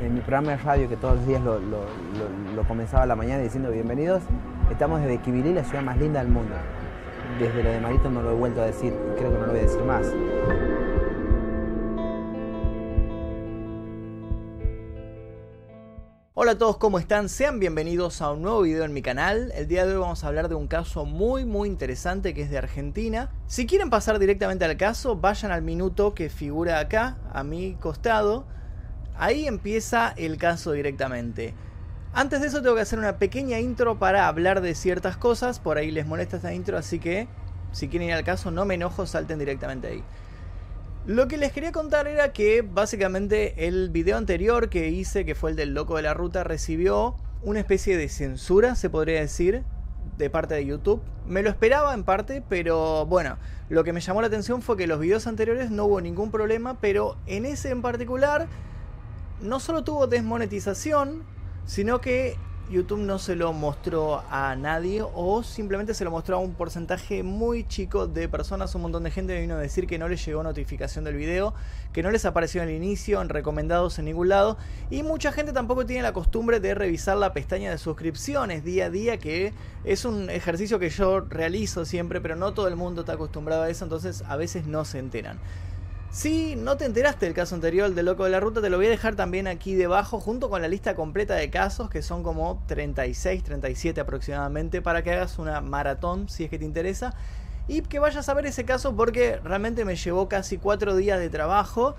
en mi programa de radio que todos los días lo, comenzaba la mañana diciendo bienvenidos. Estamos desde Quibilí, la ciudad más linda del mundo. Desde lo de Marito no lo he vuelto a decir creo que no lo voy a decir más. Hola a todos, ¿cómo están? Sean bienvenidos a un nuevo video en mi canal. El día de hoy vamos a hablar de un caso muy muy interesante que es de Argentina. Si quieren pasar directamente al caso, vayan al minuto que figura acá, a mi costado. Ahí empieza el caso directamente. Antes de eso tengo que hacer una pequeña intro para hablar de ciertas cosas. Por ahí les molesta esta intro, así que si quieren ir al caso no me enojo, salten directamente ahí. Lo que les quería contar era que básicamente el video anterior que hice, que fue el del loco de la ruta, recibió una especie de censura, se podría decir, de parte de YouTube. Me lo esperaba en parte, pero bueno, lo que me llamó la atención fue que los videos anteriores no hubo ningún problema, pero en ese en particular no solo tuvo desmonetización, sino que YouTube no se lo mostró a nadie o simplemente se lo mostró a un porcentaje muy chico de personas. Un montón de gente vino a decir que no les llegó notificación del video, que no les apareció en el inicio, en recomendados en ningún lado. Y mucha gente tampoco tiene la costumbre de revisar la pestaña de suscripciones día a día, que es un ejercicio que yo realizo siempre, pero no todo el mundo está acostumbrado a eso, entonces a veces no se enteran. Si no te enteraste del caso anterior del loco de la ruta, te lo voy a dejar también aquí debajo junto con la lista completa de casos, que son como 36, 37 aproximadamente, para que hagas una maratón si es que te interesa. Y que vayas a ver ese caso porque realmente me llevó casi 4 días de trabajo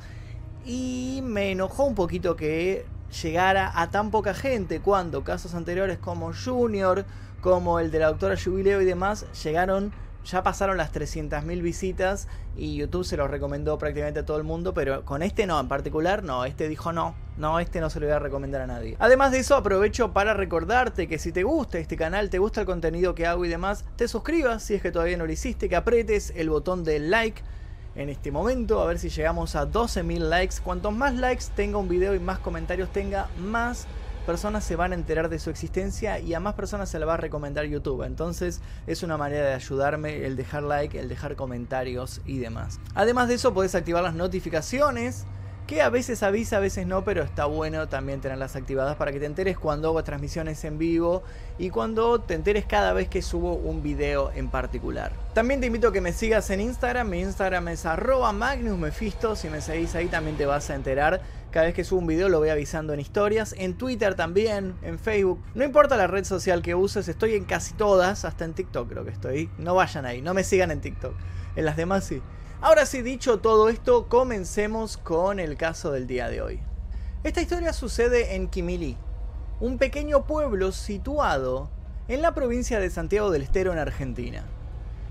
y me enojó un poquito que llegara a tan poca gente cuando casos anteriores como Junior, como el de la doctora Jubileo y demás, llegaron ya pasaron las 300.000 visitas y YouTube se lo recomendó prácticamente a todo el mundo, pero con este no, en particular no, este dijo no, no, este no se lo voy a recomendar a nadie. Además de eso, aprovecho para recordarte que si te gusta este canal, te gusta el contenido que hago y demás, te suscribas si es que todavía no lo hiciste, que apretes el botón de like en este momento, a ver si llegamos a 12.000 likes. Cuantos más likes tenga un video y más comentarios tenga, más personas se van a enterar de su existencia y a más personas se le va a recomendar YouTube. Entonces es una manera de ayudarme el dejar like, el dejar comentarios y demás. Además de eso puedes activar las notificaciones que a veces avisa, a veces no, pero está bueno también tenerlas activadas para que te enteres cuando hago transmisiones en vivo y cuando te enteres cada vez que subo un video en particular. También te invito a que me sigas en Instagram, mi Instagram es arroba magnusmefisto, si me seguís ahí también te vas a enterar. Cada vez que subo un video lo voy avisando en historias, en Twitter también, en Facebook. No importa la red social que uses, estoy en casi todas, hasta en TikTok creo que estoy. No vayan ahí, no me sigan en TikTok. En las demás sí. Ahora sí, dicho todo esto, comencemos con el caso del día de hoy. Esta historia sucede en Quimilí, un pequeño pueblo situado en la provincia de Santiago del Estero en Argentina.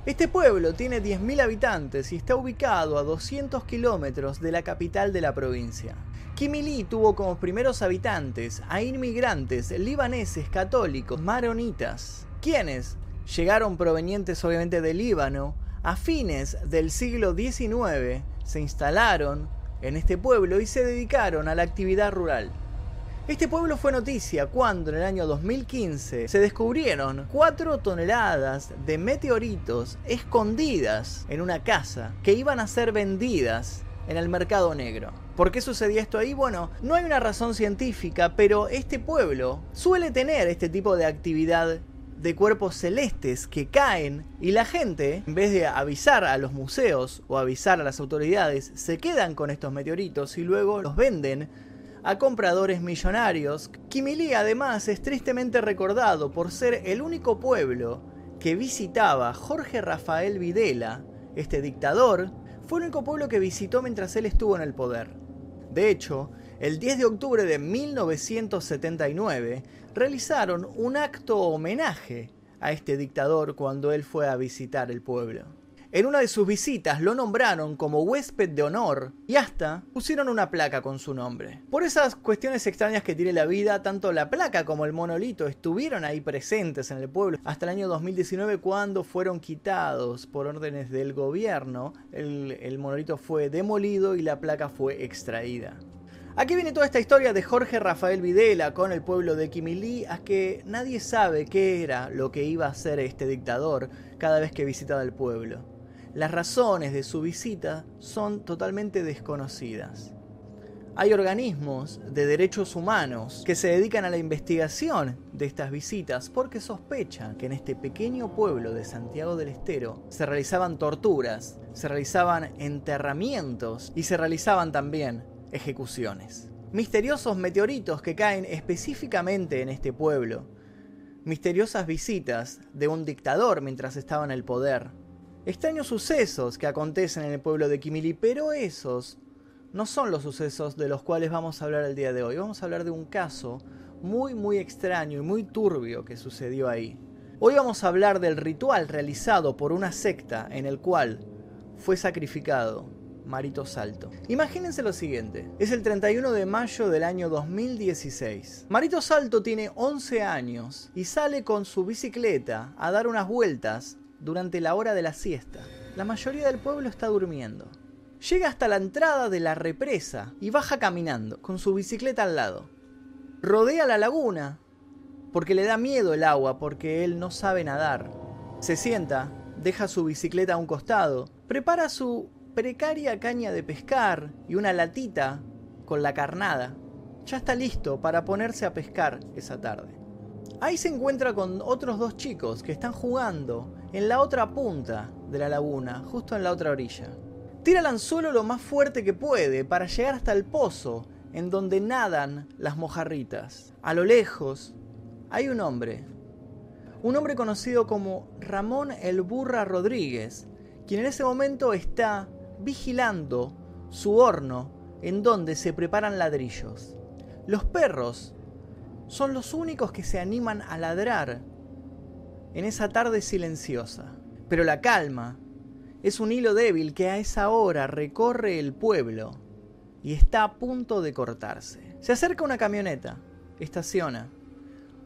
Este pueblo tiene 10.000 habitantes y está ubicado a 200 kilómetros de la capital de la provincia. Quimilí tuvo como primeros habitantes a inmigrantes libaneses católicos maronitas, quienes llegaron provenientes obviamente del Líbano, a fines del siglo XIX se instalaron en este pueblo y se dedicaron a la actividad rural. Este pueblo fue noticia cuando en el año 2015 se descubrieron 4 toneladas de meteoritos escondidas en una casa que iban a ser vendidas en el mercado negro. ¿Por qué sucedía esto ahí? Bueno, no hay una razón científica, pero este pueblo suele tener este tipo de actividad de cuerpos celestes que caen y la gente, en vez de avisar a los museos o avisar a las autoridades, se quedan con estos meteoritos y luego los venden a compradores millonarios. Kimili además es tristemente recordado por ser el único pueblo que visitaba Jorge Rafael Videla, este dictador, fue el único pueblo que visitó mientras él estuvo en el poder. De hecho, el 10 de octubre de 1979 realizaron un acto homenaje a este dictador cuando él fue a visitar el pueblo. En una de sus visitas lo nombraron como huésped de honor y hasta pusieron una placa con su nombre. Por esas cuestiones extrañas que tiene la vida, tanto la placa como el monolito estuvieron ahí presentes en el pueblo hasta el año 2019 cuando fueron quitados por órdenes del gobierno. El, monolito fue demolido y la placa fue extraída. Aquí viene toda esta historia de Jorge Rafael Videla con el pueblo de Quimilí, a que nadie sabe qué era lo que iba a hacer este dictador cada vez que visitaba el pueblo. Las razones de su visita son totalmente desconocidas. hay organismos de derechos humanos que se dedican a la investigación de estas visitas porque sospechan que en este pequeño pueblo de Santiago del Estero se realizaban torturas, se realizaban enterramientos y se realizaban también ejecuciones. Misteriosos meteoritos que caen específicamente en este pueblo. Misteriosas visitas de un dictador mientras estaba en el poder. Extraños sucesos que acontecen en el pueblo de Kimili, pero esos no son los sucesos de los cuales vamos a hablar el día de hoy. Vamos a hablar de un caso muy muy extraño y muy turbio que sucedió ahí. Hoy vamos a hablar del ritual realizado por una secta en el cual fue sacrificado Marito Salto. Imagínense lo siguiente, es el 31 de mayo del año 2016. Marito Salto tiene 11 años y sale con su bicicleta a dar unas vueltas durante la hora de la siesta. La mayoría del pueblo está durmiendo. Llega hasta la entrada de la represa y baja caminando, con su bicicleta al lado. Rodea la laguna, porque le da miedo el agua, porque él no sabe nadar. Se sienta, deja su bicicleta a un costado, prepara su precaria caña de pescar y una latita con la carnada. Ya está listo para ponerse a pescar esa tarde. Ahí se encuentra con otros dos chicos que están jugando en la otra punta de la laguna, justo en la otra orilla. Tira el anzuelo lo más fuerte que puede para llegar hasta el pozo en donde nadan las mojarritas. A lo lejos hay un hombre, un hombre conocido como Ramón el Burra Rodríguez, quien en ese momento está vigilando su horno en donde se preparan ladrillos. Los perros son los únicos que se animan a ladrar en esa tarde silenciosa. Pero la calma es un hilo débil que a esa hora recorre el pueblo y está a punto de cortarse. Se acerca una camioneta, estaciona.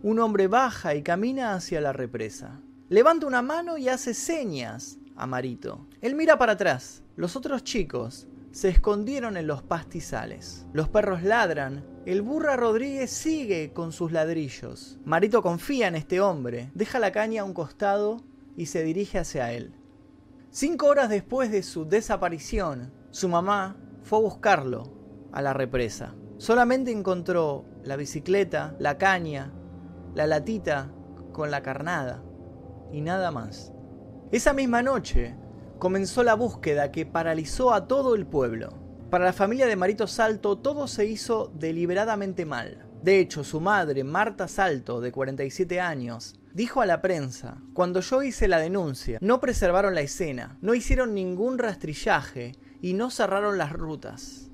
Un hombre baja y camina hacia la represa. Levanta una mano y hace señas a Marito. Él mira para atrás. Los otros chicos se escondieron en los pastizales. Los perros ladran. El burra Rodríguez sigue con sus ladrillos. Marito confía en este hombre, deja la caña a un costado y se dirige hacia él. Cinco horas después de su desaparición, su mamá fue a buscarlo a la represa. Solamente encontró la bicicleta, la caña, la latita con la carnada y nada más. Esa misma noche comenzó la búsqueda que paralizó a todo el pueblo. Para la familia de Marito Salto todo se hizo deliberadamente mal. De hecho, su madre, Marta Salto, de 47 años, Dijo a la prensa, cuando yo hice la denuncia, no preservaron la escena, no hicieron ningún rastrillaje y no cerraron las rutas.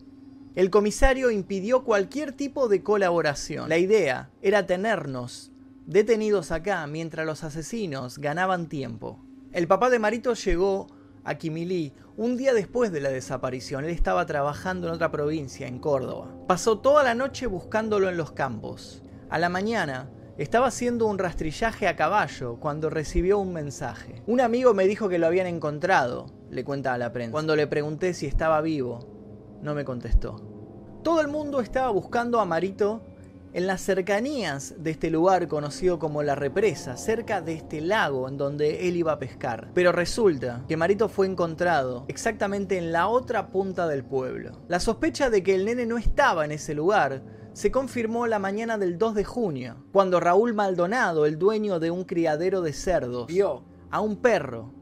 El comisario impidió cualquier tipo de colaboración. La idea era tenernos detenidos acá mientras los asesinos ganaban tiempo. El papá de Marito llegó a Quimilí un día después de la desaparición. Él estaba trabajando en otra provincia, en Córdoba. Pasó toda la noche buscándolo en los campos. A la mañana estaba haciendo un rastrillaje a caballo cuando recibió un mensaje. Un amigo me dijo que lo habían encontrado, le cuenta a la prensa. Cuando le pregunté si estaba vivo, no me contestó. Todo el mundo estaba buscando a Marito en las cercanías de este lugar conocido como la represa, cerca de este lago en donde él iba a pescar. Pero resulta que Marito fue encontrado exactamente en la otra punta del pueblo. La sospecha de que el nene no estaba en ese lugar se confirmó la mañana del 2 de junio, cuando Raúl Maldonado, el dueño de un criadero de cerdos, vio a un perro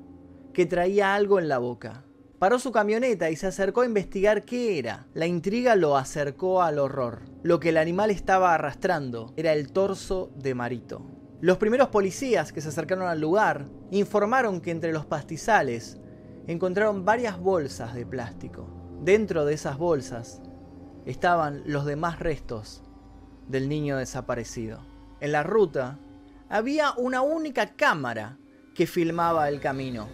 que traía algo en la boca. Paró su camioneta y se acercó a investigar qué era. La intriga lo acercó al horror. Lo que el animal estaba arrastrando era el torso de Marito. Los primeros policías que se acercaron al lugar informaron que entre los pastizales encontraron varias bolsas de plástico. Dentro de esas bolsas estaban los demás restos del niño desaparecido. En la ruta había una única cámara que filmaba el camino,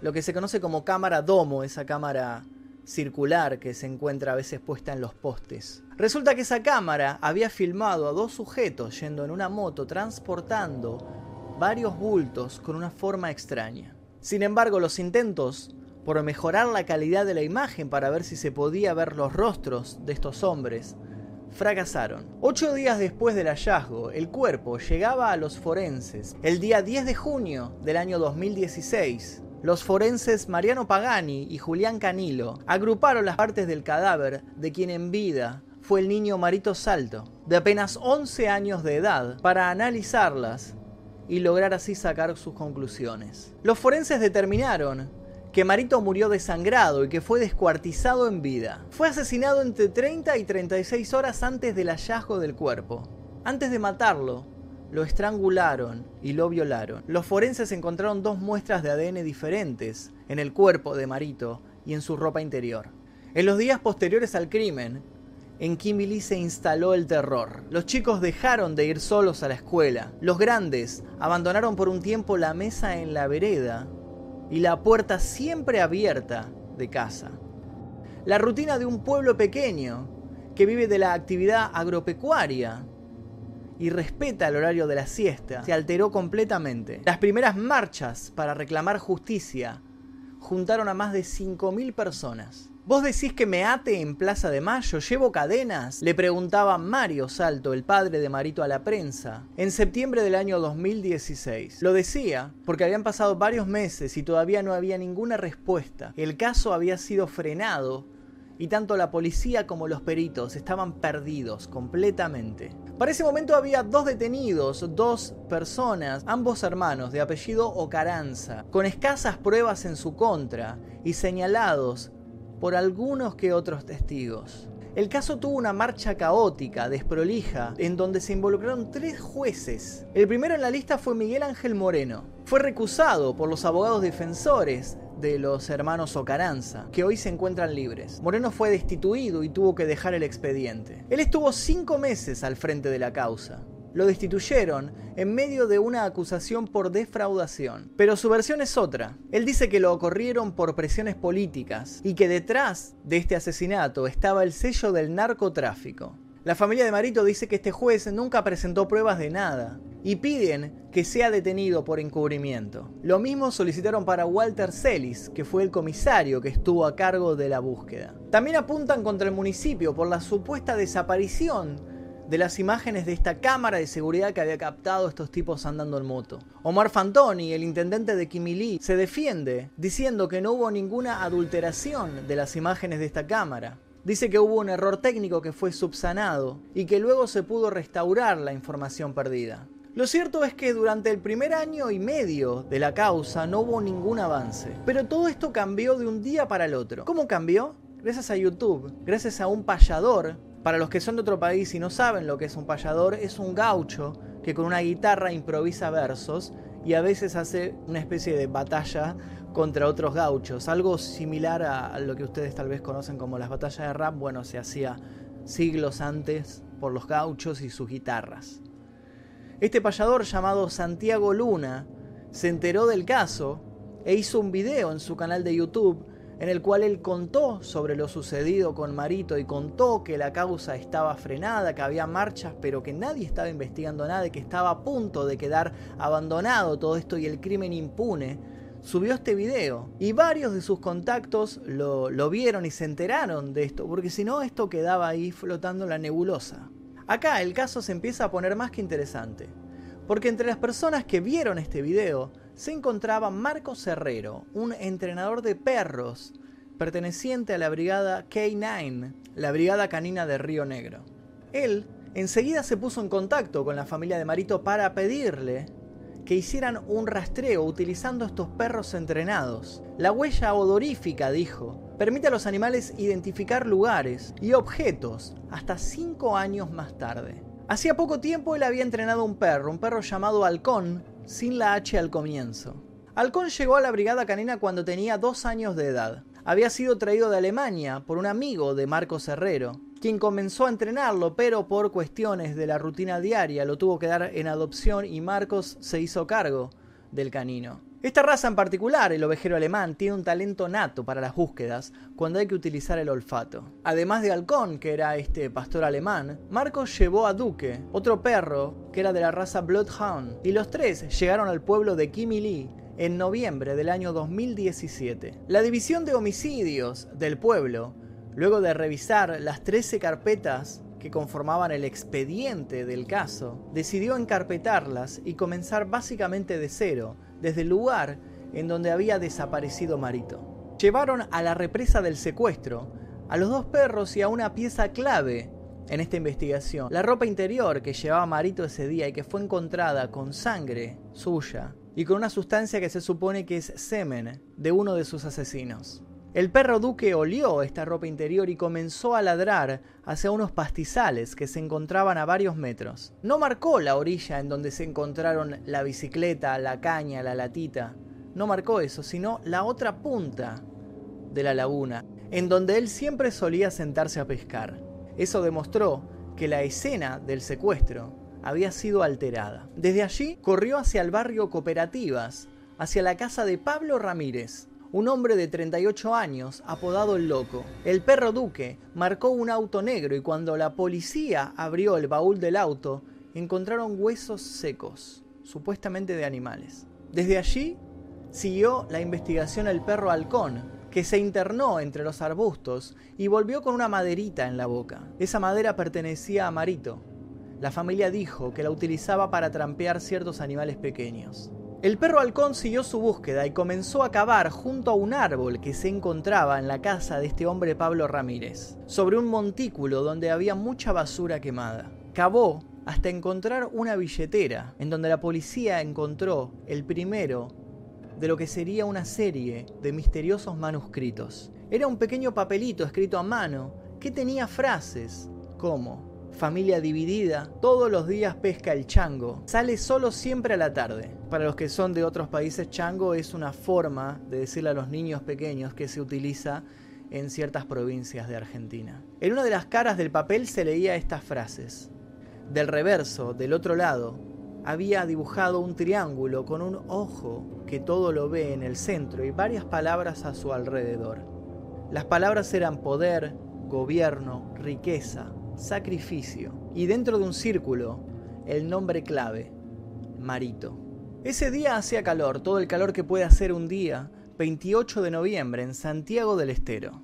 lo que se conoce como cámara domo, esa cámara circular que se encuentra a veces puesta en los postes. Resulta que esa cámara había filmado a dos sujetos yendo en una moto transportando varios bultos con una forma extraña. Sin embargo, los intentos por mejorar la calidad de la imagen para ver si se podía ver los rostros de estos hombres, fracasaron. Ocho días después del hallazgo, el cuerpo llegaba a los forenses. El día 10 de junio del año 2016, los forenses Mariano Pagani y Julián Canilo agruparon las partes del cadáver de quien en vida fue el niño Marito Salto, de apenas 11 años de edad, para analizarlas y lograr así sacar sus conclusiones. Los forenses determinaron que Marito murió desangrado y que fue descuartizado en vida. Fue asesinado entre 30 y 36 horas antes del hallazgo del cuerpo. Antes de matarlo, lo estrangularon y lo violaron. Los forenses encontraron dos muestras de ADN diferentes en el cuerpo de Marito y en su ropa interior. En los días posteriores al crimen, en Kimberley se instaló el terror. Los chicos dejaron de ir solos a la escuela. Los grandes abandonaron por un tiempo la mesa en la vereda y la puerta siempre abierta de casa. La rutina de un pueblo pequeño que vive de la actividad agropecuaria y respeta el horario de la siesta se alteró completamente. Las primeras marchas para reclamar justicia juntaron a más de 5.000 personas. ¿Vos decís que me ate en Plaza de Mayo? ¿Llevo cadenas? Le preguntaba Mario Salto, el padre de Marito a la prensa, en septiembre del año 2016. Lo decía porque habían pasado varios meses y todavía no había ninguna respuesta. El caso había sido frenado y tanto la policía como los peritos estaban perdidos completamente. Para ese momento había dos detenidos, dos personas, ambos hermanos de apellido Ocaranza, con escasas pruebas en su contra y señalados por algunos que otros testigos. El caso tuvo una marcha caótica, desprolija, en donde se involucraron tres jueces. El primero en la lista fue Miguel Ángel Moreno. Fue recusado por los abogados defensores de los hermanos Ocaranza, que hoy se encuentran libres. Moreno fue destituido y tuvo que dejar el expediente. Él estuvo cinco meses al frente de la causa lo destituyeron en medio de una acusación por defraudación. Pero su versión es otra. Él dice que lo ocurrieron por presiones políticas y que detrás de este asesinato estaba el sello del narcotráfico. La familia de Marito dice que este juez nunca presentó pruebas de nada y piden que sea detenido por encubrimiento. Lo mismo solicitaron para Walter Celis, que fue el comisario que estuvo a cargo de la búsqueda. También apuntan contra el municipio por la supuesta desaparición de las imágenes de esta cámara de seguridad que había captado estos tipos andando en moto. Omar Fantoni, el intendente de Kimili, se defiende diciendo que no hubo ninguna adulteración de las imágenes de esta cámara. Dice que hubo un error técnico que fue subsanado y que luego se pudo restaurar la información perdida. Lo cierto es que durante el primer año y medio de la causa no hubo ningún avance, pero todo esto cambió de un día para el otro. ¿Cómo cambió? Gracias a YouTube, gracias a un payador para los que son de otro país y no saben lo que es un payador, es un gaucho que con una guitarra improvisa versos y a veces hace una especie de batalla contra otros gauchos. Algo similar a lo que ustedes tal vez conocen como las batallas de rap, bueno, se hacía siglos antes por los gauchos y sus guitarras. Este payador llamado Santiago Luna se enteró del caso e hizo un video en su canal de YouTube en el cual él contó sobre lo sucedido con Marito y contó que la causa estaba frenada, que había marchas, pero que nadie estaba investigando nada que estaba a punto de quedar abandonado todo esto y el crimen impune, subió este video y varios de sus contactos lo, lo vieron y se enteraron de esto, porque si no esto quedaba ahí flotando la nebulosa. Acá el caso se empieza a poner más que interesante, porque entre las personas que vieron este video, se encontraba Marcos Herrero, un entrenador de perros perteneciente a la brigada K9, la brigada canina de Río Negro. Él enseguida se puso en contacto con la familia de Marito para pedirle que hicieran un rastreo utilizando estos perros entrenados. La huella odorífica, dijo, permite a los animales identificar lugares y objetos hasta cinco años más tarde. Hacía poco tiempo él había entrenado un perro, un perro llamado Halcón, sin la H al comienzo. Halcón llegó a la brigada canina cuando tenía dos años de edad. Había sido traído de Alemania por un amigo de Marcos Herrero, quien comenzó a entrenarlo, pero por cuestiones de la rutina diaria lo tuvo que dar en adopción y Marcos se hizo cargo del canino. Esta raza en particular, el ovejero alemán, tiene un talento nato para las búsquedas cuando hay que utilizar el olfato. Además de Halcón, que era este pastor alemán, Marcos llevó a Duque, otro perro que era de la raza Bloodhound, y los tres llegaron al pueblo de Kimili en noviembre del año 2017. La división de homicidios del pueblo, luego de revisar las 13 carpetas que conformaban el expediente del caso, decidió encarpetarlas y comenzar básicamente de cero, desde el lugar en donde había desaparecido Marito. Llevaron a la represa del secuestro a los dos perros y a una pieza clave en esta investigación. La ropa interior que llevaba Marito ese día y que fue encontrada con sangre suya y con una sustancia que se supone que es semen de uno de sus asesinos. El perro Duque olió esta ropa interior y comenzó a ladrar hacia unos pastizales que se encontraban a varios metros. No marcó la orilla en donde se encontraron la bicicleta, la caña, la latita. No marcó eso, sino la otra punta de la laguna, en donde él siempre solía sentarse a pescar. Eso demostró que la escena del secuestro había sido alterada. Desde allí corrió hacia el barrio Cooperativas, hacia la casa de Pablo Ramírez, un hombre de 38 años, apodado el Loco. El perro Duque marcó un auto negro y cuando la policía abrió el baúl del auto, encontraron huesos secos, supuestamente de animales. Desde allí siguió la investigación el perro halcón, que se internó entre los arbustos y volvió con una maderita en la boca. Esa madera pertenecía a Marito. La familia dijo que la utilizaba para trampear ciertos animales pequeños. El perro halcón siguió su búsqueda y comenzó a cavar junto a un árbol que se encontraba en la casa de este hombre Pablo Ramírez, sobre un montículo donde había mucha basura quemada. Cavó hasta encontrar una billetera, en donde la policía encontró el primero de lo que sería una serie de misteriosos manuscritos. Era un pequeño papelito escrito a mano que tenía frases como familia dividida, todos los días pesca el chango, sale solo siempre a la tarde. Para los que son de otros países, chango es una forma de decirle a los niños pequeños que se utiliza en ciertas provincias de Argentina. En una de las caras del papel se leía estas frases. Del reverso, del otro lado, había dibujado un triángulo con un ojo que todo lo ve en el centro y varias palabras a su alrededor. Las palabras eran poder, gobierno, riqueza, sacrificio y dentro de un círculo el nombre clave, Marito. Ese día hacía calor, todo el calor que puede hacer un día, 28 de noviembre, en Santiago del Estero.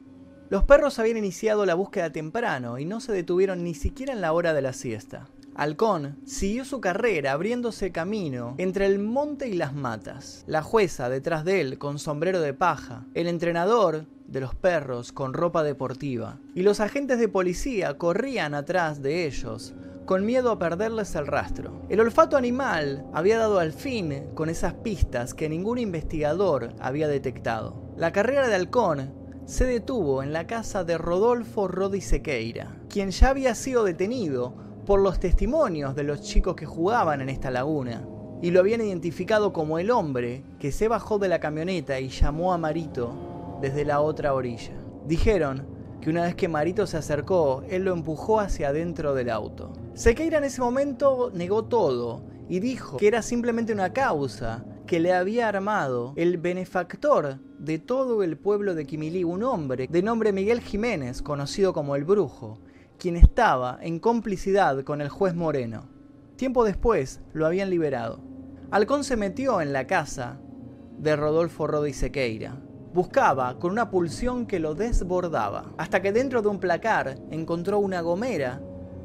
Los perros habían iniciado la búsqueda temprano y no se detuvieron ni siquiera en la hora de la siesta. Halcón siguió su carrera abriéndose camino entre el monte y las matas. La jueza detrás de él con sombrero de paja. El entrenador de los perros con ropa deportiva, y los agentes de policía corrían atrás de ellos, con miedo a perderles el rastro. El olfato animal había dado al fin con esas pistas que ningún investigador había detectado. La carrera de halcón se detuvo en la casa de Rodolfo Rodi Sequeira, quien ya había sido detenido por los testimonios de los chicos que jugaban en esta laguna, y lo habían identificado como el hombre que se bajó de la camioneta y llamó a Marito desde la otra orilla. Dijeron que una vez que Marito se acercó, él lo empujó hacia adentro del auto. Sequeira en ese momento negó todo y dijo que era simplemente una causa que le había armado el benefactor de todo el pueblo de Quimilí, un hombre de nombre Miguel Jiménez, conocido como el Brujo, quien estaba en complicidad con el juez Moreno. Tiempo después lo habían liberado. Halcón se metió en la casa de Rodolfo Rodi Sequeira Buscaba con una pulsión que lo desbordaba, hasta que dentro de un placar encontró una gomera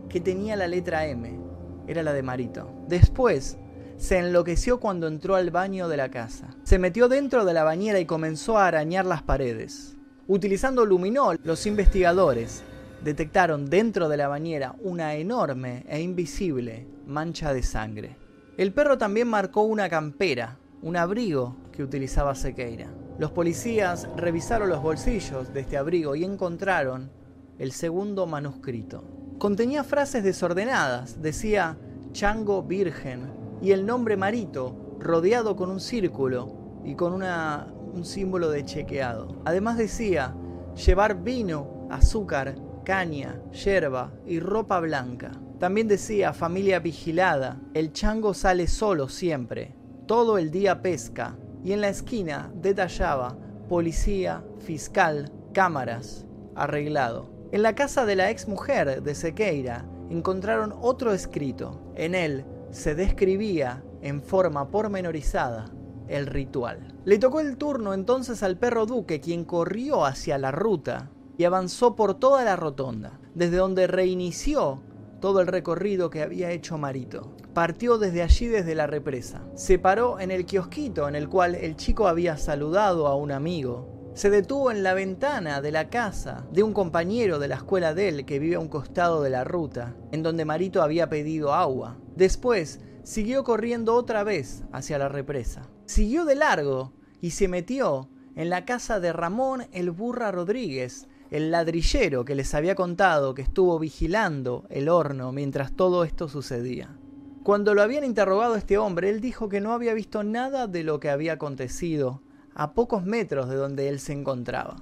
que tenía la letra M. Era la de Marito. Después, se enloqueció cuando entró al baño de la casa. Se metió dentro de la bañera y comenzó a arañar las paredes. Utilizando luminol, los investigadores detectaron dentro de la bañera una enorme e invisible mancha de sangre. El perro también marcó una campera, un abrigo que utilizaba Sequeira. Los policías revisaron los bolsillos de este abrigo y encontraron el segundo manuscrito. Contenía frases desordenadas, decía Chango Virgen y el nombre Marito rodeado con un círculo y con una, un símbolo de chequeado. Además decía llevar vino, azúcar, caña, yerba y ropa blanca. También decía familia vigilada, el chango sale solo siempre, todo el día pesca, y en la esquina detallaba policía, fiscal, cámaras, arreglado. En la casa de la ex mujer de Sequeira encontraron otro escrito. En él se describía en forma pormenorizada el ritual. Le tocó el turno entonces al perro Duque, quien corrió hacia la ruta y avanzó por toda la rotonda, desde donde reinició todo el recorrido que había hecho Marito. Partió desde allí, desde la represa. Se paró en el kiosquito en el cual el chico había saludado a un amigo. Se detuvo en la ventana de la casa de un compañero de la escuela de él que vive a un costado de la ruta, en donde Marito había pedido agua. Después siguió corriendo otra vez hacia la represa. Siguió de largo y se metió en la casa de Ramón el Burra Rodríguez, el ladrillero que les había contado que estuvo vigilando el horno mientras todo esto sucedía. Cuando lo habían interrogado a este hombre, él dijo que no había visto nada de lo que había acontecido a pocos metros de donde él se encontraba.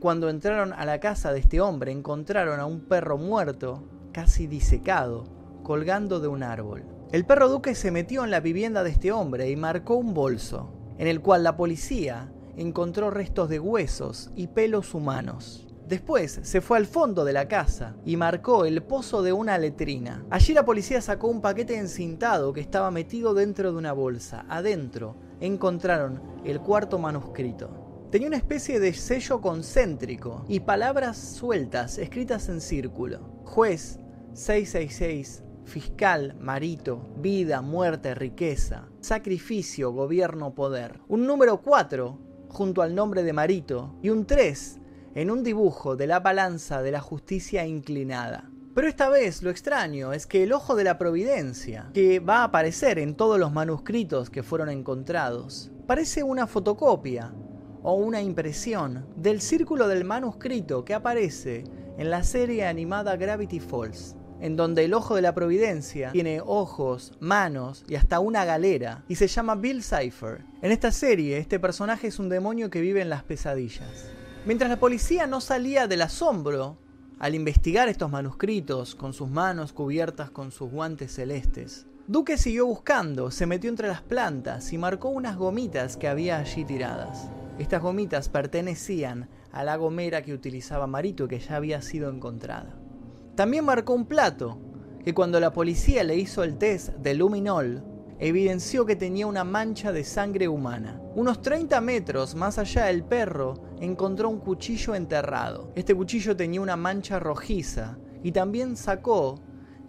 Cuando entraron a la casa de este hombre, encontraron a un perro muerto, casi disecado, colgando de un árbol. El perro duque se metió en la vivienda de este hombre y marcó un bolso, en el cual la policía encontró restos de huesos y pelos humanos. Después se fue al fondo de la casa y marcó el pozo de una letrina. Allí la policía sacó un paquete encintado que estaba metido dentro de una bolsa. Adentro encontraron el cuarto manuscrito. Tenía una especie de sello concéntrico y palabras sueltas escritas en círculo. Juez 666, fiscal, marito, vida, muerte, riqueza, sacrificio, gobierno, poder. Un número 4 junto al nombre de Marito y un 3 en un dibujo de la balanza de la justicia inclinada. Pero esta vez lo extraño es que el ojo de la providencia, que va a aparecer en todos los manuscritos que fueron encontrados, parece una fotocopia o una impresión del círculo del manuscrito que aparece en la serie animada Gravity Falls, en donde el ojo de la providencia tiene ojos, manos y hasta una galera, y se llama Bill Cipher. En esta serie, este personaje es un demonio que vive en las pesadillas. Mientras la policía no salía del asombro al investigar estos manuscritos con sus manos cubiertas con sus guantes celestes, Duque siguió buscando, se metió entre las plantas y marcó unas gomitas que había allí tiradas. Estas gomitas pertenecían a la gomera que utilizaba Marito que ya había sido encontrada. También marcó un plato que cuando la policía le hizo el test de luminol evidenció que tenía una mancha de sangre humana. Unos 30 metros más allá el perro encontró un cuchillo enterrado. Este cuchillo tenía una mancha rojiza y también sacó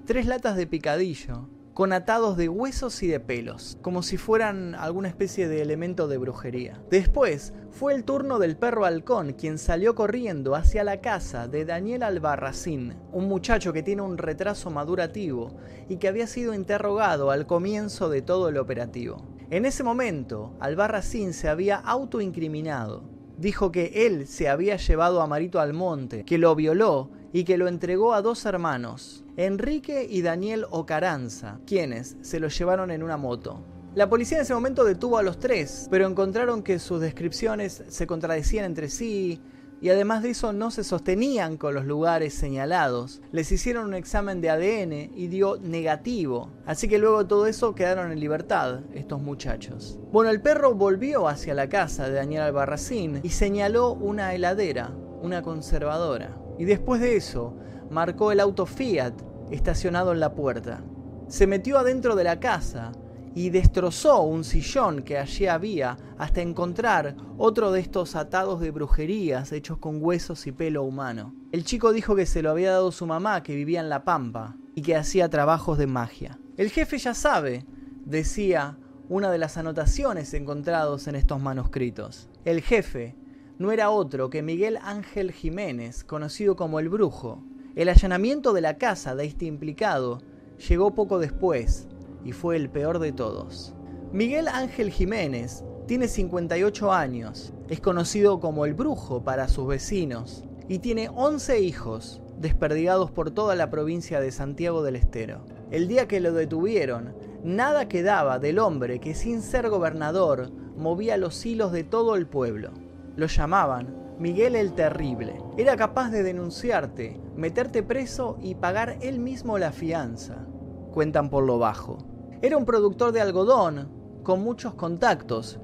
tres latas de picadillo con atados de huesos y de pelos, como si fueran alguna especie de elemento de brujería. Después fue el turno del perro halcón, quien salió corriendo hacia la casa de Daniel Albarracín, un muchacho que tiene un retraso madurativo y que había sido interrogado al comienzo de todo el operativo. En ese momento, Albarracín se había autoincriminado. Dijo que él se había llevado a Marito al monte, que lo violó y que lo entregó a dos hermanos, Enrique y Daniel Ocaranza, quienes se lo llevaron en una moto. La policía en ese momento detuvo a los tres, pero encontraron que sus descripciones se contradecían entre sí y además de eso no se sostenían con los lugares señalados. Les hicieron un examen de ADN y dio negativo, así que luego de todo eso quedaron en libertad estos muchachos. Bueno, el perro volvió hacia la casa de Daniel Albarracín y señaló una heladera, una conservadora. Y después de eso, marcó el auto Fiat estacionado en la puerta. Se metió adentro de la casa y destrozó un sillón que allí había hasta encontrar otro de estos atados de brujerías hechos con huesos y pelo humano. El chico dijo que se lo había dado su mamá que vivía en La Pampa y que hacía trabajos de magia. El jefe ya sabe, decía una de las anotaciones encontrados en estos manuscritos. El jefe no era otro que Miguel Ángel Jiménez, conocido como el Brujo, el allanamiento de la casa de este implicado llegó poco después y fue el peor de todos. Miguel Ángel Jiménez tiene 58 años, es conocido como el brujo para sus vecinos y tiene 11 hijos desperdigados por toda la provincia de Santiago del Estero. El día que lo detuvieron, nada quedaba del hombre que sin ser gobernador movía los hilos de todo el pueblo. Lo llamaban Miguel el Terrible. Era capaz de denunciarte, meterte preso y pagar él mismo la fianza. Cuentan por lo bajo. Era un productor de algodón, con muchos contactos,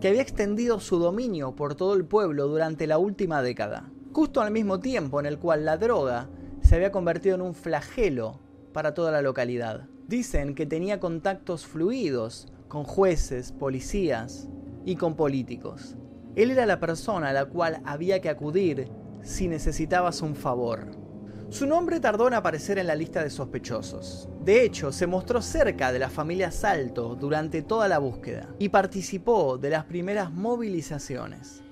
que había extendido su dominio por todo el pueblo durante la última década, justo al mismo tiempo en el cual la droga se había convertido en un flagelo para toda la localidad. Dicen que tenía contactos fluidos con jueces, policías y con políticos. Él era la persona a la cual había que acudir si necesitabas un favor. Su nombre tardó en aparecer en la lista de sospechosos. De hecho, se mostró cerca de la familia Salto durante toda la búsqueda y participó de las primeras movilizaciones.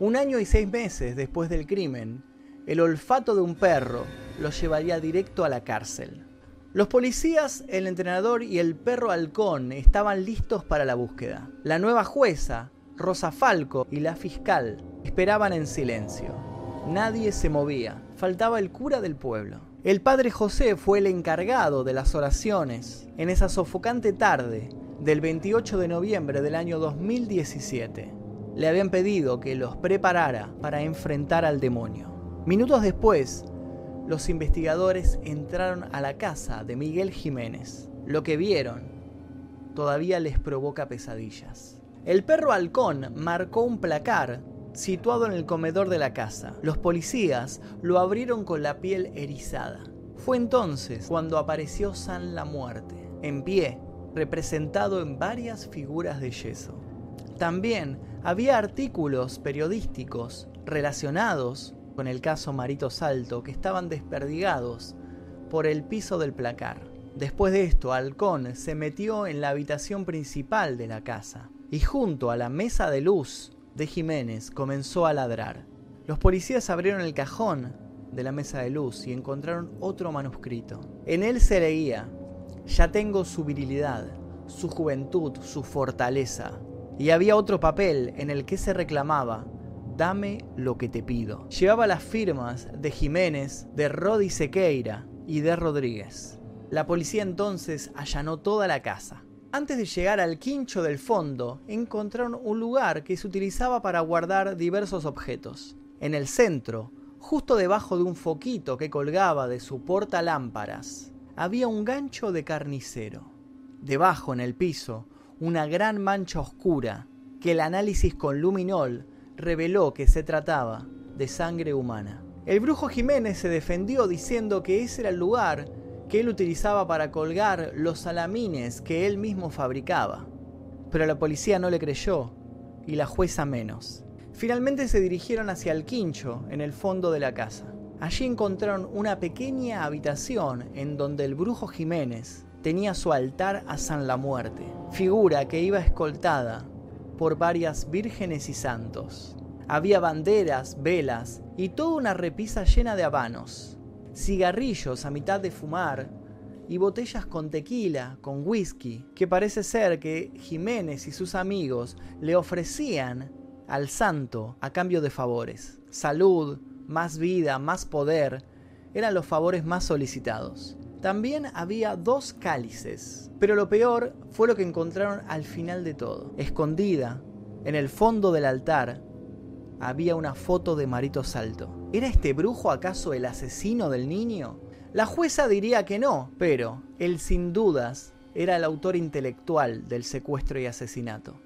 Un año y seis meses después del crimen, el olfato de un perro lo llevaría directo a la cárcel. Los policías, el entrenador y el perro halcón estaban listos para la búsqueda. La nueva jueza, Rosa Falco, y la fiscal esperaban en silencio. Nadie se movía, faltaba el cura del pueblo. El padre José fue el encargado de las oraciones en esa sofocante tarde del 28 de noviembre del año 2017. Le habían pedido que los preparara para enfrentar al demonio. Minutos después, los investigadores entraron a la casa de Miguel Jiménez. Lo que vieron todavía les provoca pesadillas. El perro halcón marcó un placar situado en el comedor de la casa. Los policías lo abrieron con la piel erizada. Fue entonces cuando apareció San la Muerte, en pie, representado en varias figuras de yeso. También había artículos periodísticos relacionados con el caso Marito Salto que estaban desperdigados por el piso del placar. Después de esto, Halcón se metió en la habitación principal de la casa y junto a la mesa de luz de Jiménez comenzó a ladrar. Los policías abrieron el cajón de la mesa de luz y encontraron otro manuscrito. En él se leía, ya tengo su virilidad, su juventud, su fortaleza. Y había otro papel en el que se reclamaba, dame lo que te pido. Llevaba las firmas de Jiménez, de Rodi Sequeira y de Rodríguez. La policía entonces allanó toda la casa. Antes de llegar al quincho del fondo, encontraron un lugar que se utilizaba para guardar diversos objetos. En el centro, justo debajo de un foquito que colgaba de su portalámparas, había un gancho de carnicero. Debajo, en el piso, una gran mancha oscura que el análisis con luminol reveló que se trataba de sangre humana. El brujo Jiménez se defendió diciendo que ese era el lugar que él utilizaba para colgar los salamines que él mismo fabricaba. Pero la policía no le creyó y la jueza menos. Finalmente se dirigieron hacia el quincho en el fondo de la casa. Allí encontraron una pequeña habitación en donde el brujo Jiménez tenía su altar a San la Muerte, figura que iba escoltada por varias vírgenes y santos. Había banderas, velas y toda una repisa llena de habanos cigarrillos a mitad de fumar y botellas con tequila, con whisky, que parece ser que Jiménez y sus amigos le ofrecían al santo a cambio de favores. Salud, más vida, más poder, eran los favores más solicitados. También había dos cálices, pero lo peor fue lo que encontraron al final de todo. Escondida, en el fondo del altar, había una foto de Marito Salto. ¿Era este brujo acaso el asesino del niño? La jueza diría que no, pero él sin dudas era el autor intelectual del secuestro y asesinato.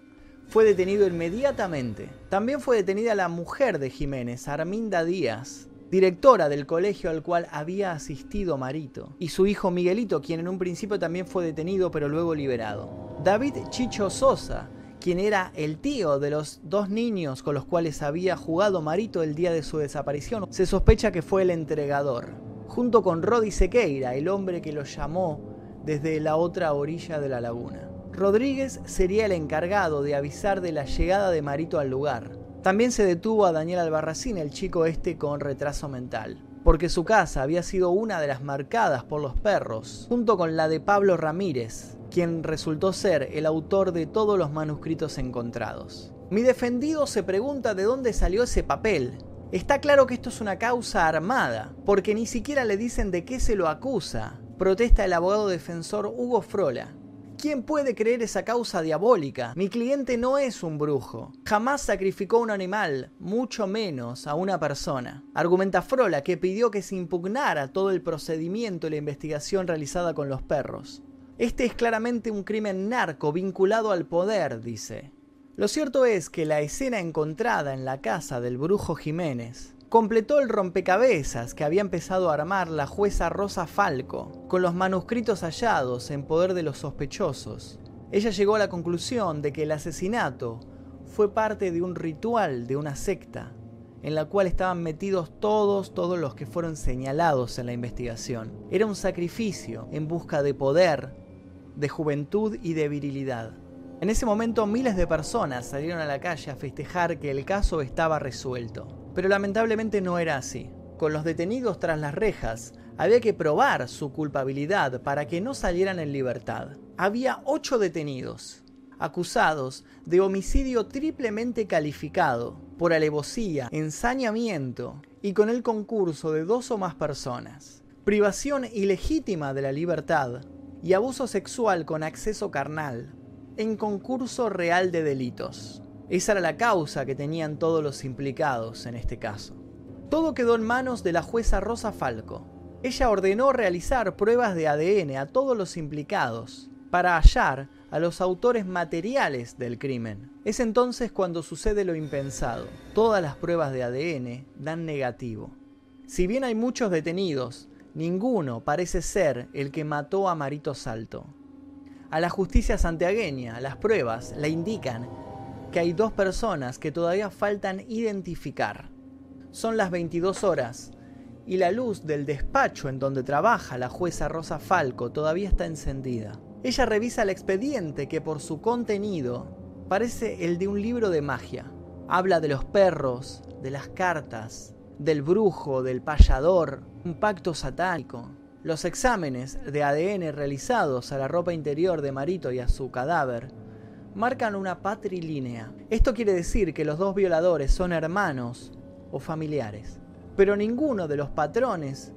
Fue detenido inmediatamente. También fue detenida la mujer de Jiménez, Arminda Díaz, directora del colegio al cual había asistido Marito, y su hijo Miguelito, quien en un principio también fue detenido pero luego liberado. David Chicho Sosa, quien era el tío de los dos niños con los cuales había jugado Marito el día de su desaparición. Se sospecha que fue el entregador, junto con Rodi Sequeira, el hombre que lo llamó desde la otra orilla de la laguna. Rodríguez sería el encargado de avisar de la llegada de Marito al lugar. También se detuvo a Daniel Albarracín, el chico este con retraso mental, porque su casa había sido una de las marcadas por los perros, junto con la de Pablo Ramírez, quien resultó ser el autor de todos los manuscritos encontrados. Mi defendido se pregunta de dónde salió ese papel. Está claro que esto es una causa armada, porque ni siquiera le dicen de qué se lo acusa, protesta el abogado defensor Hugo Frola. ¿Quién puede creer esa causa diabólica? Mi cliente no es un brujo. Jamás sacrificó un animal, mucho menos a una persona. Argumenta Frola que pidió que se impugnara todo el procedimiento y la investigación realizada con los perros. Este es claramente un crimen narco vinculado al poder, dice. Lo cierto es que la escena encontrada en la casa del brujo Jiménez completó el rompecabezas que había empezado a armar la jueza Rosa Falco, con los manuscritos hallados en poder de los sospechosos. Ella llegó a la conclusión de que el asesinato fue parte de un ritual de una secta, en la cual estaban metidos todos, todos los que fueron señalados en la investigación. Era un sacrificio en busca de poder, de juventud y de virilidad. En ese momento miles de personas salieron a la calle a festejar que el caso estaba resuelto. Pero lamentablemente no era así. Con los detenidos tras las rejas, había que probar su culpabilidad para que no salieran en libertad. Había ocho detenidos, acusados de homicidio triplemente calificado por alevosía, ensañamiento y con el concurso de dos o más personas, privación ilegítima de la libertad y abuso sexual con acceso carnal, en concurso real de delitos. Esa era la causa que tenían todos los implicados en este caso. Todo quedó en manos de la jueza Rosa Falco. Ella ordenó realizar pruebas de ADN a todos los implicados para hallar a los autores materiales del crimen. Es entonces cuando sucede lo impensado. Todas las pruebas de ADN dan negativo. Si bien hay muchos detenidos, ninguno parece ser el que mató a Marito Salto. A la justicia santiagueña, las pruebas le indican que hay dos personas que todavía faltan identificar. Son las 22 horas y la luz del despacho en donde trabaja la jueza Rosa Falco todavía está encendida. Ella revisa el expediente que por su contenido parece el de un libro de magia. Habla de los perros, de las cartas, del brujo, del payador, un pacto satánico. Los exámenes de ADN realizados a la ropa interior de Marito y a su cadáver marcan una patrilínea. Esto quiere decir que los dos violadores son hermanos o familiares, pero ninguno de los patrones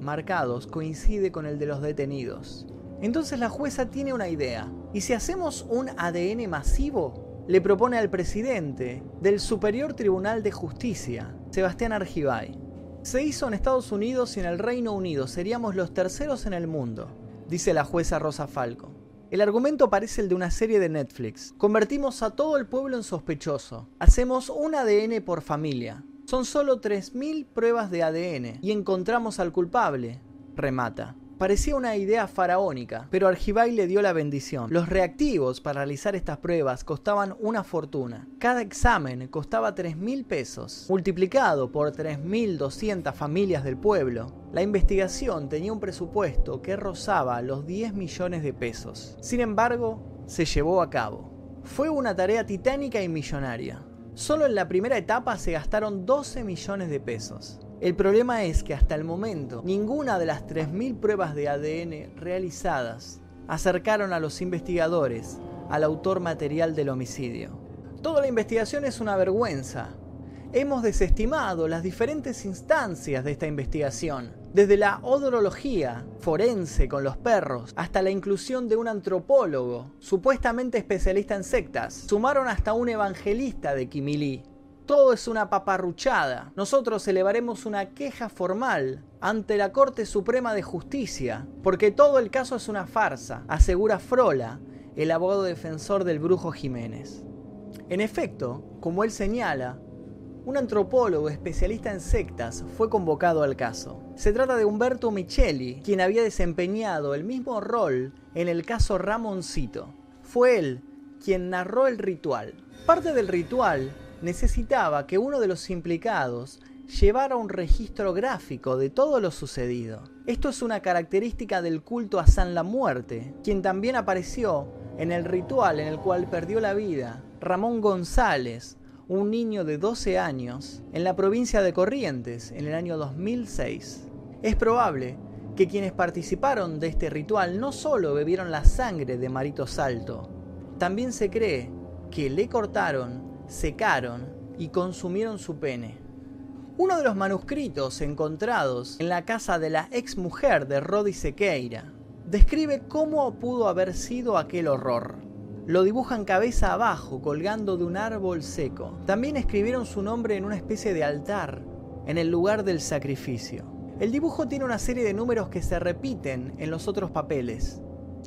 marcados coincide con el de los detenidos. Entonces la jueza tiene una idea. ¿Y si hacemos un ADN masivo? Le propone al presidente del Superior Tribunal de Justicia, Sebastián Argibay. Se hizo en Estados Unidos y en el Reino Unido. Seríamos los terceros en el mundo, dice la jueza Rosa Falco. El argumento parece el de una serie de Netflix. Convertimos a todo el pueblo en sospechoso. Hacemos un ADN por familia. Son solo 3.000 pruebas de ADN y encontramos al culpable. Remata. Parecía una idea faraónica, pero Argibay le dio la bendición. Los reactivos para realizar estas pruebas costaban una fortuna. Cada examen costaba 3 mil pesos. Multiplicado por 3.200 familias del pueblo, la investigación tenía un presupuesto que rozaba los 10 millones de pesos. Sin embargo, se llevó a cabo. Fue una tarea titánica y millonaria. Solo en la primera etapa se gastaron 12 millones de pesos. El problema es que hasta el momento ninguna de las 3.000 pruebas de ADN realizadas acercaron a los investigadores al autor material del homicidio. Toda la investigación es una vergüenza. Hemos desestimado las diferentes instancias de esta investigación, desde la odorología forense con los perros hasta la inclusión de un antropólogo, supuestamente especialista en sectas. Sumaron hasta un evangelista de Kimili, todo es una paparruchada. Nosotros elevaremos una queja formal ante la Corte Suprema de Justicia, porque todo el caso es una farsa, asegura Frola, el abogado defensor del brujo Jiménez. En efecto, como él señala, un antropólogo especialista en sectas fue convocado al caso. Se trata de Humberto Micheli, quien había desempeñado el mismo rol en el caso Ramoncito. Fue él quien narró el ritual. Parte del ritual necesitaba que uno de los implicados llevara un registro gráfico de todo lo sucedido. Esto es una característica del culto a San la Muerte, quien también apareció en el ritual en el cual perdió la vida Ramón González, un niño de 12 años, en la provincia de Corrientes en el año 2006. Es probable que quienes participaron de este ritual no solo bebieron la sangre de Marito Salto, también se cree que le cortaron secaron y consumieron su pene. Uno de los manuscritos encontrados en la casa de la ex mujer de Rodi Sequeira describe cómo pudo haber sido aquel horror. Lo dibujan cabeza abajo, colgando de un árbol seco. También escribieron su nombre en una especie de altar, en el lugar del sacrificio. El dibujo tiene una serie de números que se repiten en los otros papeles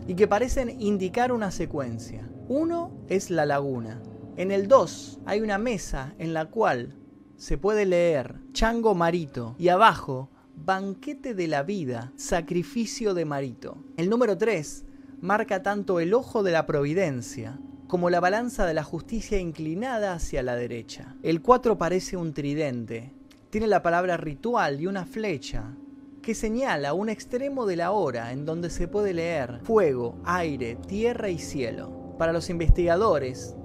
y que parecen indicar una secuencia. Uno es la laguna, en el 2 hay una mesa en la cual se puede leer Chango Marito y abajo Banquete de la vida, sacrificio de Marito. El número 3 marca tanto el ojo de la providencia como la balanza de la justicia inclinada hacia la derecha. El 4 parece un tridente. Tiene la palabra ritual y una flecha que señala un extremo de la hora en donde se puede leer fuego, aire, tierra y cielo. Para los investigadores,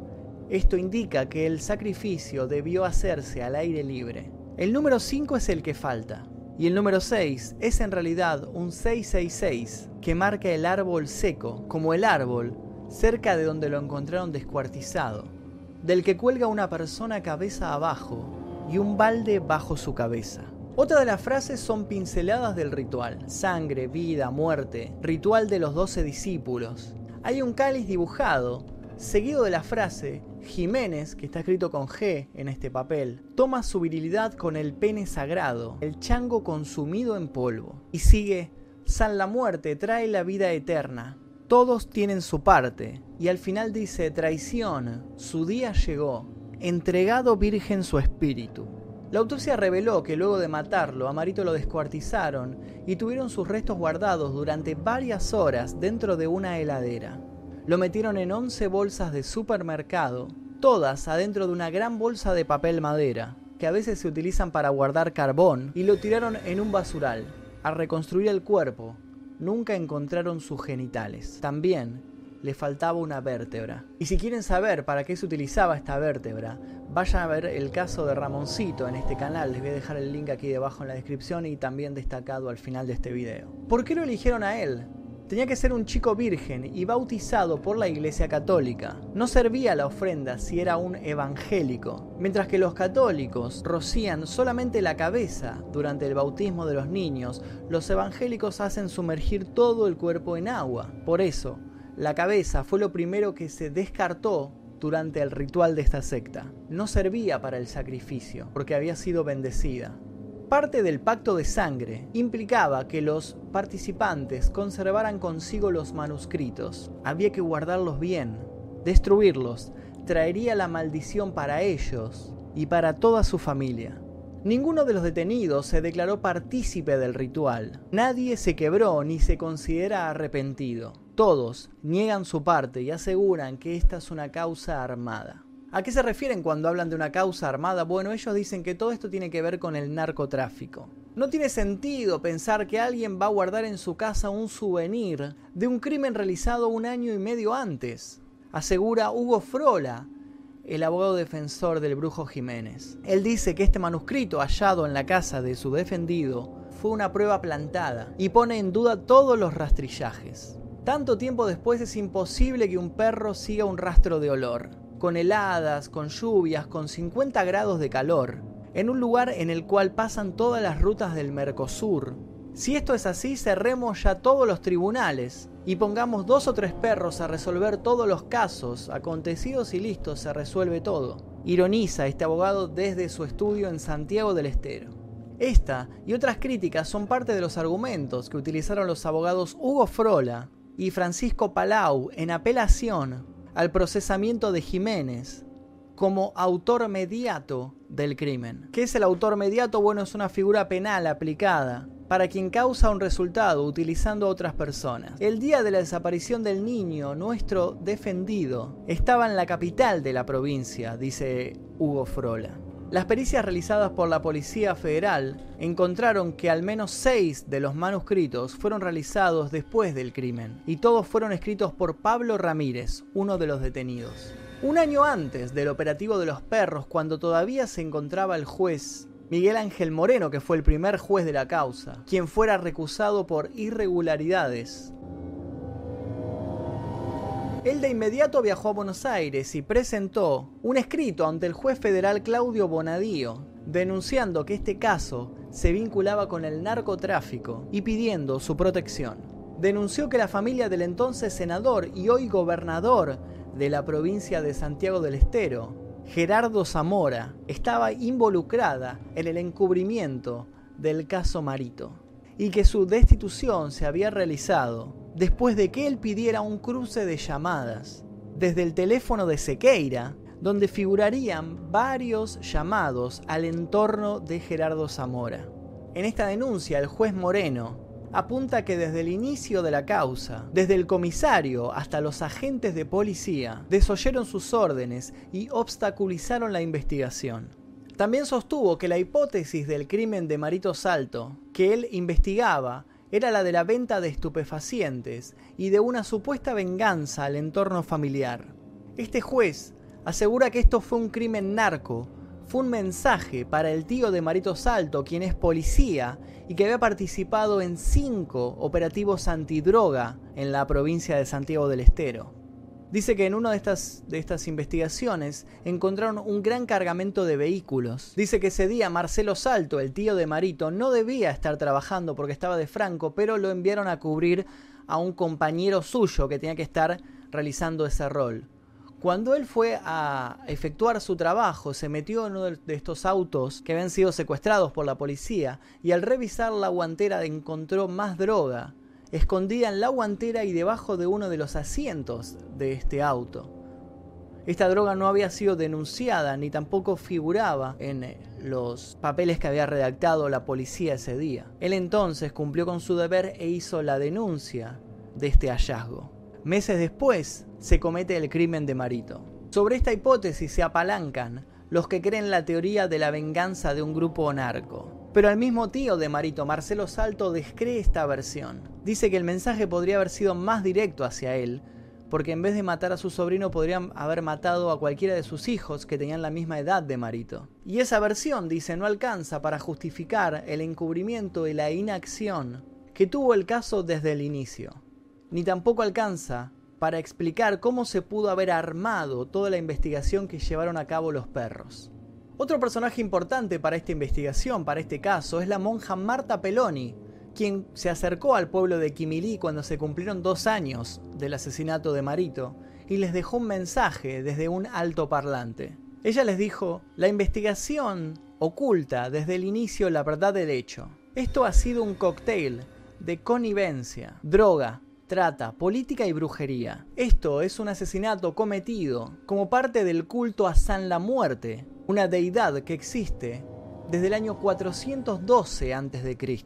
esto indica que el sacrificio debió hacerse al aire libre. El número 5 es el que falta. Y el número 6 es en realidad un 666 que marca el árbol seco, como el árbol, cerca de donde lo encontraron descuartizado, del que cuelga una persona cabeza abajo y un balde bajo su cabeza. Otra de las frases son pinceladas del ritual, sangre, vida, muerte, ritual de los doce discípulos. Hay un cáliz dibujado, seguido de la frase, Jiménez, que está escrito con G en este papel, toma su virilidad con el pene sagrado, el chango consumido en polvo. Y sigue, San la muerte trae la vida eterna. Todos tienen su parte. Y al final dice, traición, su día llegó, entregado virgen su espíritu. La autopsia reveló que luego de matarlo, a Marito lo descuartizaron y tuvieron sus restos guardados durante varias horas dentro de una heladera. Lo metieron en 11 bolsas de supermercado, todas adentro de una gran bolsa de papel madera, que a veces se utilizan para guardar carbón, y lo tiraron en un basural. Al reconstruir el cuerpo, nunca encontraron sus genitales. También le faltaba una vértebra. Y si quieren saber para qué se utilizaba esta vértebra, vayan a ver el caso de Ramoncito en este canal. Les voy a dejar el link aquí debajo en la descripción y también destacado al final de este video. ¿Por qué lo eligieron a él? Tenía que ser un chico virgen y bautizado por la Iglesia Católica. No servía la ofrenda si era un evangélico, mientras que los católicos rocían solamente la cabeza durante el bautismo de los niños, los evangélicos hacen sumergir todo el cuerpo en agua. Por eso, la cabeza fue lo primero que se descartó durante el ritual de esta secta. No servía para el sacrificio, porque había sido bendecida. Parte del pacto de sangre implicaba que los participantes conservaran consigo los manuscritos. Había que guardarlos bien. Destruirlos traería la maldición para ellos y para toda su familia. Ninguno de los detenidos se declaró partícipe del ritual. Nadie se quebró ni se considera arrepentido. Todos niegan su parte y aseguran que esta es una causa armada. ¿A qué se refieren cuando hablan de una causa armada? Bueno, ellos dicen que todo esto tiene que ver con el narcotráfico. No tiene sentido pensar que alguien va a guardar en su casa un souvenir de un crimen realizado un año y medio antes, asegura Hugo Frola, el abogado defensor del brujo Jiménez. Él dice que este manuscrito hallado en la casa de su defendido fue una prueba plantada y pone en duda todos los rastrillajes. Tanto tiempo después es imposible que un perro siga un rastro de olor, con heladas, con lluvias, con 50 grados de calor, en un lugar en el cual pasan todas las rutas del Mercosur. Si esto es así, cerremos ya todos los tribunales y pongamos dos o tres perros a resolver todos los casos acontecidos y listos, se resuelve todo. Ironiza este abogado desde su estudio en Santiago del Estero. Esta y otras críticas son parte de los argumentos que utilizaron los abogados Hugo Frola y Francisco Palau en apelación al procesamiento de Jiménez como autor mediato del crimen. ¿Qué es el autor mediato? Bueno, es una figura penal aplicada para quien causa un resultado utilizando a otras personas. El día de la desaparición del niño, nuestro defendido, estaba en la capital de la provincia, dice Hugo Frola. Las pericias realizadas por la Policía Federal encontraron que al menos seis de los manuscritos fueron realizados después del crimen y todos fueron escritos por Pablo Ramírez, uno de los detenidos. Un año antes del operativo de los perros, cuando todavía se encontraba el juez Miguel Ángel Moreno, que fue el primer juez de la causa, quien fuera recusado por irregularidades. Él de inmediato viajó a Buenos Aires y presentó un escrito ante el juez federal Claudio Bonadío, denunciando que este caso se vinculaba con el narcotráfico y pidiendo su protección. Denunció que la familia del entonces senador y hoy gobernador de la provincia de Santiago del Estero, Gerardo Zamora estaba involucrada en el encubrimiento del caso Marito y que su destitución se había realizado después de que él pidiera un cruce de llamadas desde el teléfono de Sequeira, donde figurarían varios llamados al entorno de Gerardo Zamora. En esta denuncia, el juez Moreno apunta que desde el inicio de la causa, desde el comisario hasta los agentes de policía, desoyeron sus órdenes y obstaculizaron la investigación. También sostuvo que la hipótesis del crimen de Marito Salto, que él investigaba, era la de la venta de estupefacientes y de una supuesta venganza al entorno familiar. Este juez asegura que esto fue un crimen narco, fue un mensaje para el tío de Marito Salto, quien es policía y que había participado en cinco operativos antidroga en la provincia de Santiago del Estero. Dice que en una de estas, de estas investigaciones encontraron un gran cargamento de vehículos. Dice que ese día Marcelo Salto, el tío de Marito, no debía estar trabajando porque estaba de Franco, pero lo enviaron a cubrir a un compañero suyo que tenía que estar realizando ese rol. Cuando él fue a efectuar su trabajo, se metió en uno de estos autos que habían sido secuestrados por la policía y al revisar la guantera encontró más droga escondida en la guantera y debajo de uno de los asientos de este auto. Esta droga no había sido denunciada ni tampoco figuraba en eh, los papeles que había redactado la policía ese día. Él entonces cumplió con su deber e hizo la denuncia de este hallazgo. Meses después se comete el crimen de Marito. Sobre esta hipótesis se apalancan los que creen la teoría de la venganza de un grupo narco. Pero el mismo tío de Marito, Marcelo Salto, descree esta versión. Dice que el mensaje podría haber sido más directo hacia él, porque en vez de matar a su sobrino podrían haber matado a cualquiera de sus hijos que tenían la misma edad de Marito. Y esa versión, dice, no alcanza para justificar el encubrimiento y la inacción que tuvo el caso desde el inicio, ni tampoco alcanza para explicar cómo se pudo haber armado toda la investigación que llevaron a cabo los perros. Otro personaje importante para esta investigación, para este caso, es la monja Marta Peloni, quien se acercó al pueblo de Quimilí cuando se cumplieron dos años del asesinato de Marito y les dejó un mensaje desde un alto parlante. Ella les dijo, la investigación oculta desde el inicio la verdad del hecho. Esto ha sido un cóctel de connivencia, droga, trata, política y brujería. Esto es un asesinato cometido como parte del culto a San la Muerte, una deidad que existe desde el año 412 a.C.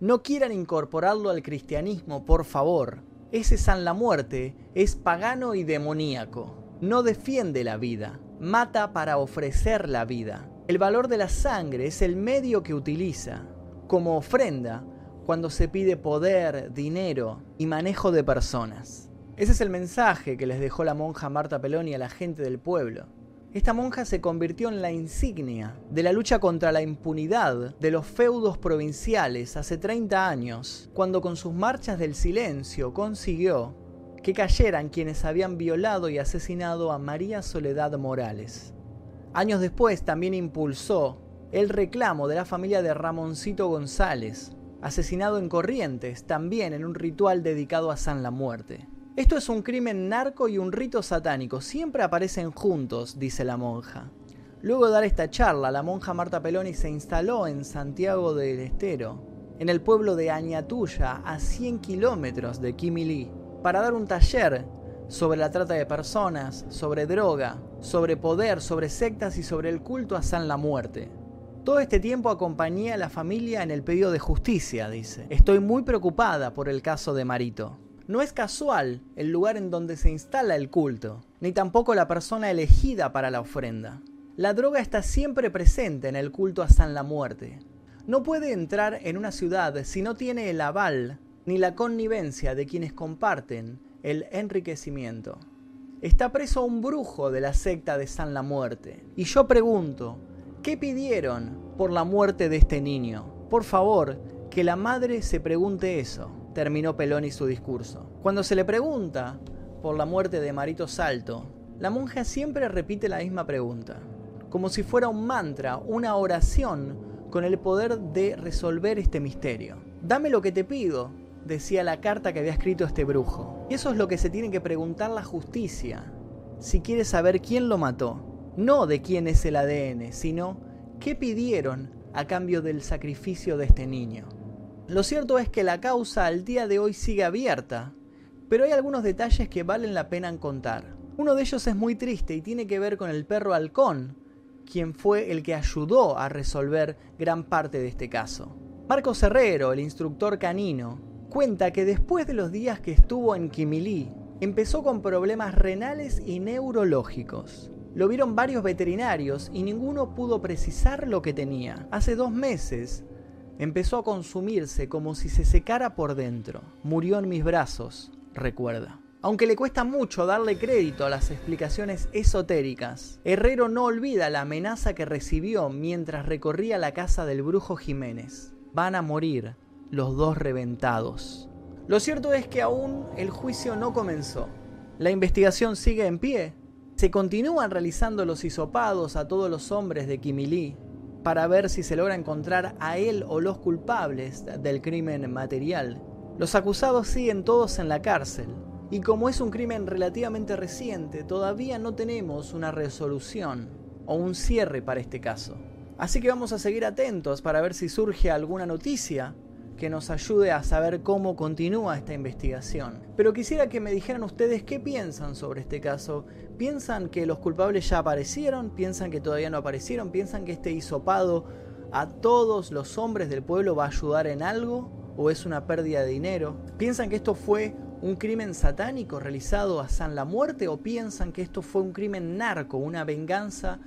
No quieran incorporarlo al cristianismo, por favor. Ese San la Muerte es pagano y demoníaco. No defiende la vida, mata para ofrecer la vida. El valor de la sangre es el medio que utiliza como ofrenda cuando se pide poder, dinero y manejo de personas. Ese es el mensaje que les dejó la monja Marta Peloni a la gente del pueblo. Esta monja se convirtió en la insignia de la lucha contra la impunidad de los feudos provinciales hace 30 años, cuando con sus marchas del silencio consiguió que cayeran quienes habían violado y asesinado a María Soledad Morales. Años después también impulsó el reclamo de la familia de Ramoncito González, asesinado en Corrientes, también en un ritual dedicado a San la Muerte. Esto es un crimen narco y un rito satánico. Siempre aparecen juntos, dice la monja. Luego de dar esta charla, la monja Marta Peloni se instaló en Santiago del Estero, en el pueblo de Añatuya, a 100 kilómetros de Quimilí, para dar un taller sobre la trata de personas, sobre droga, sobre poder, sobre sectas y sobre el culto a San la Muerte. Todo este tiempo acompañé a la familia en el pedido de justicia, dice. Estoy muy preocupada por el caso de Marito. No es casual el lugar en donde se instala el culto, ni tampoco la persona elegida para la ofrenda. La droga está siempre presente en el culto a San la Muerte. No puede entrar en una ciudad si no tiene el aval ni la connivencia de quienes comparten el enriquecimiento. Está preso un brujo de la secta de San la Muerte. Y yo pregunto, ¿qué pidieron por la muerte de este niño? Por favor, que la madre se pregunte eso terminó Peloni su discurso. Cuando se le pregunta por la muerte de Marito Salto, la monja siempre repite la misma pregunta, como si fuera un mantra, una oración con el poder de resolver este misterio. Dame lo que te pido, decía la carta que había escrito este brujo. Y eso es lo que se tiene que preguntar la justicia, si quiere saber quién lo mató. No de quién es el ADN, sino qué pidieron a cambio del sacrificio de este niño. Lo cierto es que la causa al día de hoy sigue abierta, pero hay algunos detalles que valen la pena contar. Uno de ellos es muy triste y tiene que ver con el perro halcón, quien fue el que ayudó a resolver gran parte de este caso. Marcos Herrero, el instructor canino, cuenta que después de los días que estuvo en Quimilí, empezó con problemas renales y neurológicos. Lo vieron varios veterinarios y ninguno pudo precisar lo que tenía. Hace dos meses empezó a consumirse como si se secara por dentro. Murió en mis brazos, recuerda. Aunque le cuesta mucho darle crédito a las explicaciones esotéricas, Herrero no olvida la amenaza que recibió mientras recorría la casa del brujo Jiménez. Van a morir los dos reventados. Lo cierto es que aún el juicio no comenzó. La investigación sigue en pie. Se continúan realizando los hisopados a todos los hombres de Kimilí para ver si se logra encontrar a él o los culpables del crimen material. Los acusados siguen todos en la cárcel, y como es un crimen relativamente reciente, todavía no tenemos una resolución o un cierre para este caso. Así que vamos a seguir atentos para ver si surge alguna noticia que nos ayude a saber cómo continúa esta investigación. Pero quisiera que me dijeran ustedes qué piensan sobre este caso. ¿Piensan que los culpables ya aparecieron? ¿Piensan que todavía no aparecieron? ¿Piensan que este hisopado a todos los hombres del pueblo va a ayudar en algo? ¿O es una pérdida de dinero? ¿Piensan que esto fue un crimen satánico realizado a San la Muerte o piensan que esto fue un crimen narco, una venganza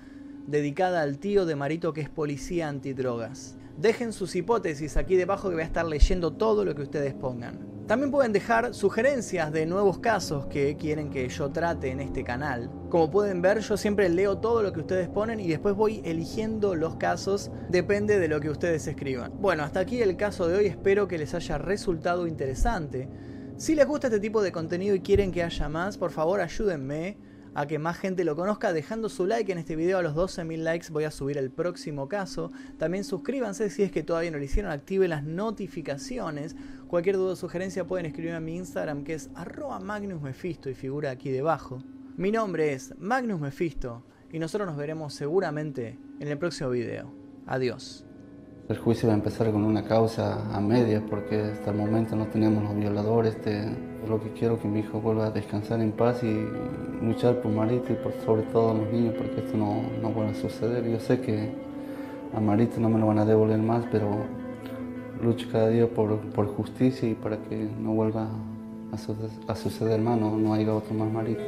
dedicada al tío de Marito que es policía antidrogas? Dejen sus hipótesis aquí debajo que voy a estar leyendo todo lo que ustedes pongan. También pueden dejar sugerencias de nuevos casos que quieren que yo trate en este canal. Como pueden ver, yo siempre leo todo lo que ustedes ponen y después voy eligiendo los casos, depende de lo que ustedes escriban. Bueno, hasta aquí el caso de hoy, espero que les haya resultado interesante. Si les gusta este tipo de contenido y quieren que haya más, por favor ayúdenme a que más gente lo conozca dejando su like en este video. A los 12.000 likes voy a subir el próximo caso. También suscríbanse si es que todavía no lo hicieron, activen las notificaciones. Cualquier duda o sugerencia pueden escribirme a mi Instagram que es arroba magnusmefisto y figura aquí debajo. Mi nombre es Magnus Mefisto y nosotros nos veremos seguramente en el próximo video. Adiós. El juicio va a empezar con una causa a medias porque hasta el momento no tenemos los violadores. Este, lo que quiero que mi hijo vuelva a descansar en paz y luchar por Marito y por sobre todo los niños porque esto no, no vuelva a suceder. Yo sé que a Marito no me lo van a devolver más, pero lucho cada día por, por justicia y para que no vuelva a, suceder más, no, no haya otro más Marito.